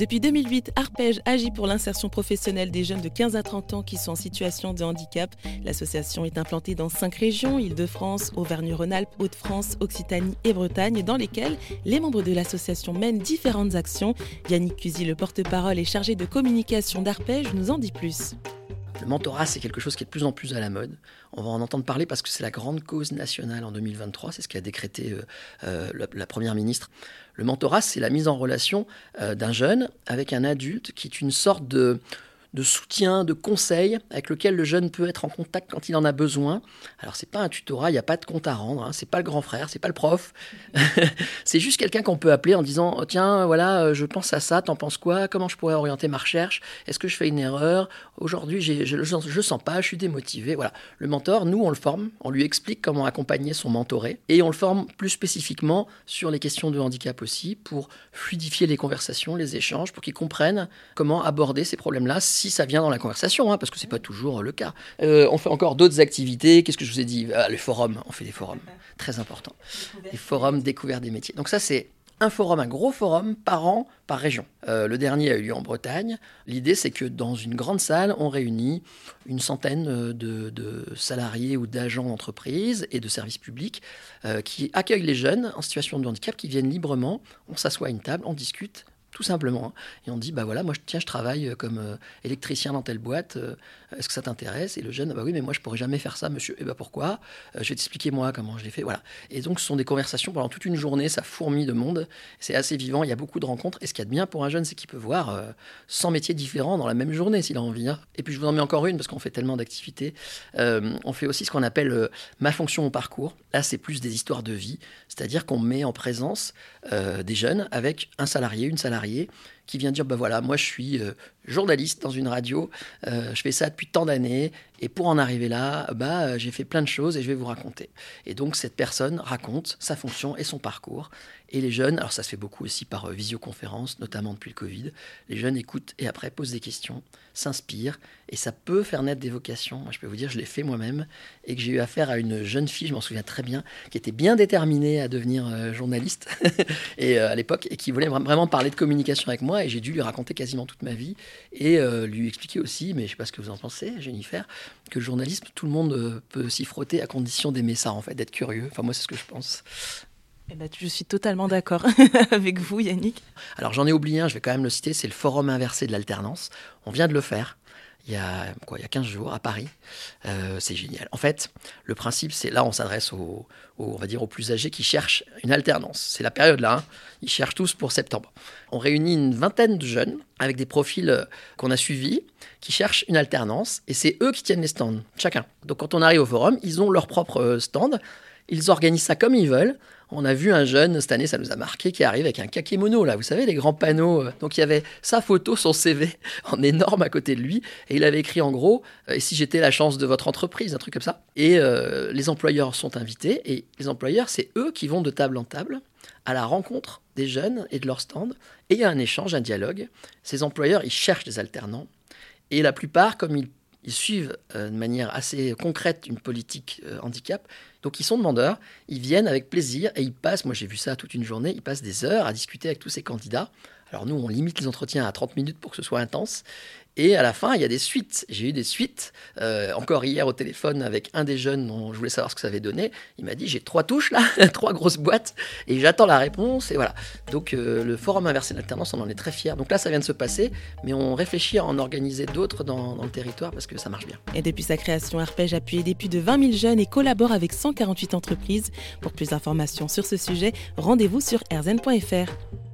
Depuis 2008, Arpège agit pour l'insertion professionnelle des jeunes de 15 à 30 ans qui sont en situation de handicap. L'association est implantée dans cinq régions, Île-de-France, Auvergne-Rhône-Alpes, Hauts-de-France, Occitanie et Bretagne, dans lesquelles les membres de l'association mènent différentes actions. Yannick Cusy, le porte-parole et chargé de communication d'Arpège, nous en dit plus. Le mentorat, c'est quelque chose qui est de plus en plus à la mode. On va en entendre parler parce que c'est la grande cause nationale en 2023. C'est ce qu'a décrété euh, euh, la, Première ministre. Le mentorat, c'est la mise en relation euh, d'un jeune avec un adulte qui est une sorte de de soutien, de conseil avec lequel le jeune peut être en contact quand il en a besoin. Alors c'est pas un tutorat, il n'y a pas de compte à rendre, hein, c'est pas le grand frère, c'est pas le prof, c'est juste quelqu'un qu'on peut appeler en disant oh, tiens voilà euh, je pense à ça, t'en penses quoi? Comment je pourrais orienter ma recherche? Est-ce que je fais une erreur? Aujourd'hui je, je, sens pas, je suis démotivé. Voilà, le mentor, nous on le forme, on lui explique comment accompagner son mentoré et on le forme plus spécifiquement sur les questions de handicap aussi pour fluidifier les conversations, les échanges, pour qu'il comprenne comment aborder ces problèmes-là si ça vient dans la conversation, hein, parce que c'est pas toujours le cas. Euh, on fait encore d'autres activités. Qu'est-ce que je vous ai dit? Ah, Les forums. On fait des forums, très important. Les forums découverts des métiers. Donc ça, c'est un forum, un gros forum par an, par région. Euh, le dernier a eu lieu en Bretagne. L'idée, c'est que dans une grande salle, on réunit une centaine euh, de, salariés ou d'agents d'entreprise et de services publics qui accueillent les jeunes en situation de handicap, qui viennent librement. On s'assoit à une table, on discute, tout simplement. Hein. Et on dit, bah voilà, moi, tiens, je travaille euh, comme euh, électricien dans telle boîte, euh, est-ce que ça t'intéresse? Et le jeune, bah oui, mais moi, je pourrais jamais faire ça, monsieur. Et bah pourquoi? Je vais t'expliquer, moi, comment je l'ai fait. Voilà. Et donc, ce sont des conversations pendant toute une journée, ça fourmille de monde, c'est assez vivant, il y a beaucoup de rencontres. Et ce qu'il y a de bien pour un jeune, c'est qu'il peut voir 100 métiers différents dans la même journée, s'il a envie. Hein. Et puis, je vous en mets encore une, parce qu'on fait tellement d'activités. on fait aussi ce qu'on appelle ma fonction au parcours. Là, c'est plus des histoires de vie, c'est-à-dire qu'on met en présence des jeunes avec un salarié, une salariée salariés qui vient dire, bah voilà, moi je suis euh, journaliste dans une radio, euh, je fais ça depuis tant d'années, et pour en arriver là, bah, euh, j'ai fait plein de choses et je vais vous raconter. Et donc cette personne raconte sa fonction et son parcours. Et les jeunes, alors ça se fait beaucoup aussi par visioconférence, notamment depuis le Covid, les jeunes écoutent et après posent des questions, s'inspirent, et ça peut faire naître des vocations. Moi, je peux vous dire, je l'ai fait moi-même, et que j'ai eu affaire à une jeune fille, je m'en souviens très bien, qui était bien déterminée à devenir journaliste et à l'époque, et qui voulait vraiment parler de communication avec moi, et j'ai dû lui raconter quasiment toute ma vie, et euh, lui expliquer aussi, mais je ne sais pas ce que vous en pensez, Jennifer, que le journalisme, tout le monde euh, peut s'y frotter à condition d'aimer ça, en fait, d'être curieux. Enfin, moi, c'est ce que je pense. Eh ben, je suis totalement d'accord avec vous, Yannick. Alors, j'en ai oublié un, je vais quand même le citer, c'est le forum inversé de l'alternance. On vient de le faire il y a, quoi, il y a 15 jours à Paris. Euh, c'est génial. En fait, le principe, c'est là, on s'adresse aux, on va dire, aux plus âgés qui cherchent une alternance. C'est la période là. Hein. Ils cherchent tous pour septembre. On réunit une vingtaine de jeunes avec des profils euh, qu'on a suivis qui cherchent une alternance et c'est eux qui tiennent les stands, chacun. Donc quand on arrive au forum, ils ont leur propre euh, stand. Ils organisent ça comme ils veulent. On a vu un jeune, cette année, ça nous a marqué, qui arrive avec un kakémono, là, vous savez, les grands panneaux. Euh. Donc il y avait sa photo, son CV, en énorme à côté de lui, et il avait écrit en gros, euh, et si j'étais la chance de votre entreprise, un truc comme ça. Et euh, les employeurs sont invités, et les employeurs, c'est eux qui vont de table en table à la rencontre des jeunes et de leur stand, et il y a un échange, un dialogue. Ces employeurs, ils cherchent des alternants, et la plupart, comme ils ils suivent de manière assez concrète une politique handicap. Donc ils sont demandeurs, ils viennent avec plaisir et ils passent, moi j'ai vu ça toute une journée, ils passent des heures à discuter avec tous ces candidats. Alors nous, on limite les entretiens à 30 minutes pour que ce soit intense. Et à la fin, il y a des suites. J'ai eu des suites. Euh, encore hier au téléphone avec un des jeunes dont je voulais savoir ce que ça avait donné. Il m'a dit j'ai trois touches là, trois grosses boîtes, et j'attends la réponse. Et voilà. Donc euh, le forum inversé d'alternance, on en est très fiers. Donc là, ça vient de se passer, mais on réfléchit à en organiser d'autres dans, le territoire parce que ça marche bien. Et depuis sa création, Arpège a aider plus de 20 000 jeunes et collabore avec 148 entreprises. Pour plus d'informations sur ce sujet, rendez-vous sur rzn.fr.